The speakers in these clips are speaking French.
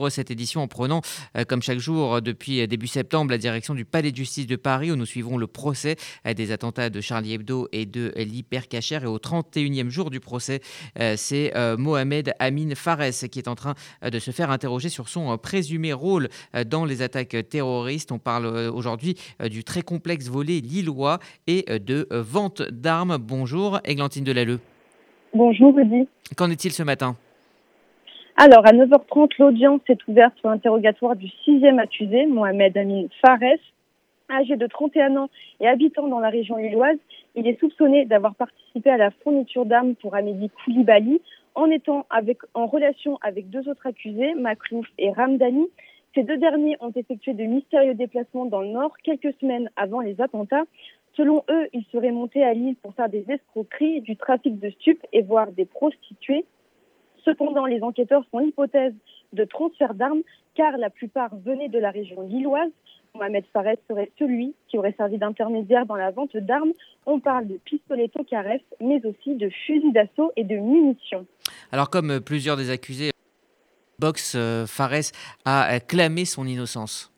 ouvre cette édition en prenant, comme chaque jour depuis début septembre, la direction du Palais de justice de Paris où nous suivrons le procès des attentats de Charlie Hebdo et de l'hypercachère. Et au 31e jour du procès, c'est Mohamed Amin Fares qui est en train de se faire interroger sur son présumé rôle dans les attaques terroristes. On parle aujourd'hui du très complexe volet lillois et de vente d'armes. Bonjour, Églantine Delalleux. Bonjour, Rudy. Qu'en est-il ce matin? Alors, à 9h30, l'audience est ouverte sur l'interrogatoire du sixième accusé, Mohamed Amin Fares. Âgé de 31 ans et habitant dans la région lilloise, il est soupçonné d'avoir participé à la fourniture d'armes pour Amélie Koulibaly en étant en relation avec deux autres accusés, Maklouf et Ramdani. Ces deux derniers ont effectué de mystérieux déplacements dans le nord quelques semaines avant les attentats. Selon eux, ils seraient montés à Lille pour faire des escroqueries, du trafic de stupes et voire des prostituées. Cependant, les enquêteurs font l'hypothèse de transfert d'armes car la plupart venaient de la région lilloise. Mohamed Fares serait celui qui aurait servi d'intermédiaire dans la vente d'armes. On parle de pistolets Tokarev, mais aussi de fusils d'assaut et de munitions. Alors, comme plusieurs des accusés, Box euh, Fares a clamé son innocence.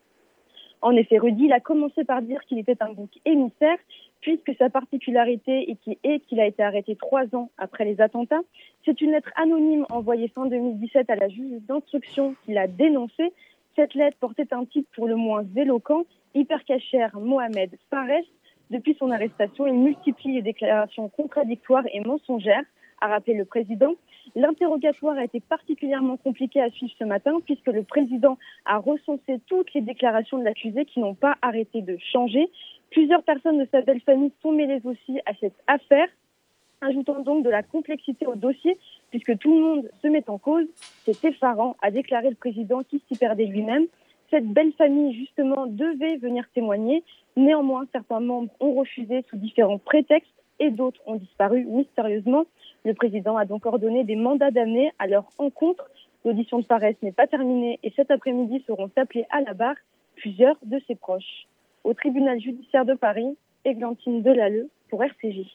En effet, Rudy il a commencé par dire qu'il était un bouc émissaire, puisque sa particularité est qu'il a été arrêté trois ans après les attentats. C'est une lettre anonyme envoyée fin 2017 à la juge d'instruction qui l'a dénoncé. Cette lettre portait un titre pour le moins éloquent, hypercachère Mohamed Fares. Depuis son arrestation, il multiplie les déclarations contradictoires et mensongères, a rappelé le président. L'interrogatoire a été particulièrement compliqué à suivre ce matin puisque le président a recensé toutes les déclarations de l'accusé qui n'ont pas arrêté de changer. Plusieurs personnes de sa belle famille sont mêlées aussi à cette affaire, ajoutant donc de la complexité au dossier puisque tout le monde se met en cause. C'est effarant, a déclaré le président qui s'y perdait lui-même. Cette belle famille, justement, devait venir témoigner. Néanmoins, certains membres ont refusé sous différents prétextes et d'autres ont disparu mystérieusement. Le président a donc ordonné des mandats d'amener à leur encontre. L'audition de Fares n'est pas terminée et cet après-midi seront appelés à la barre plusieurs de ses proches. Au tribunal judiciaire de Paris, Églantine Delalleux pour RCJ.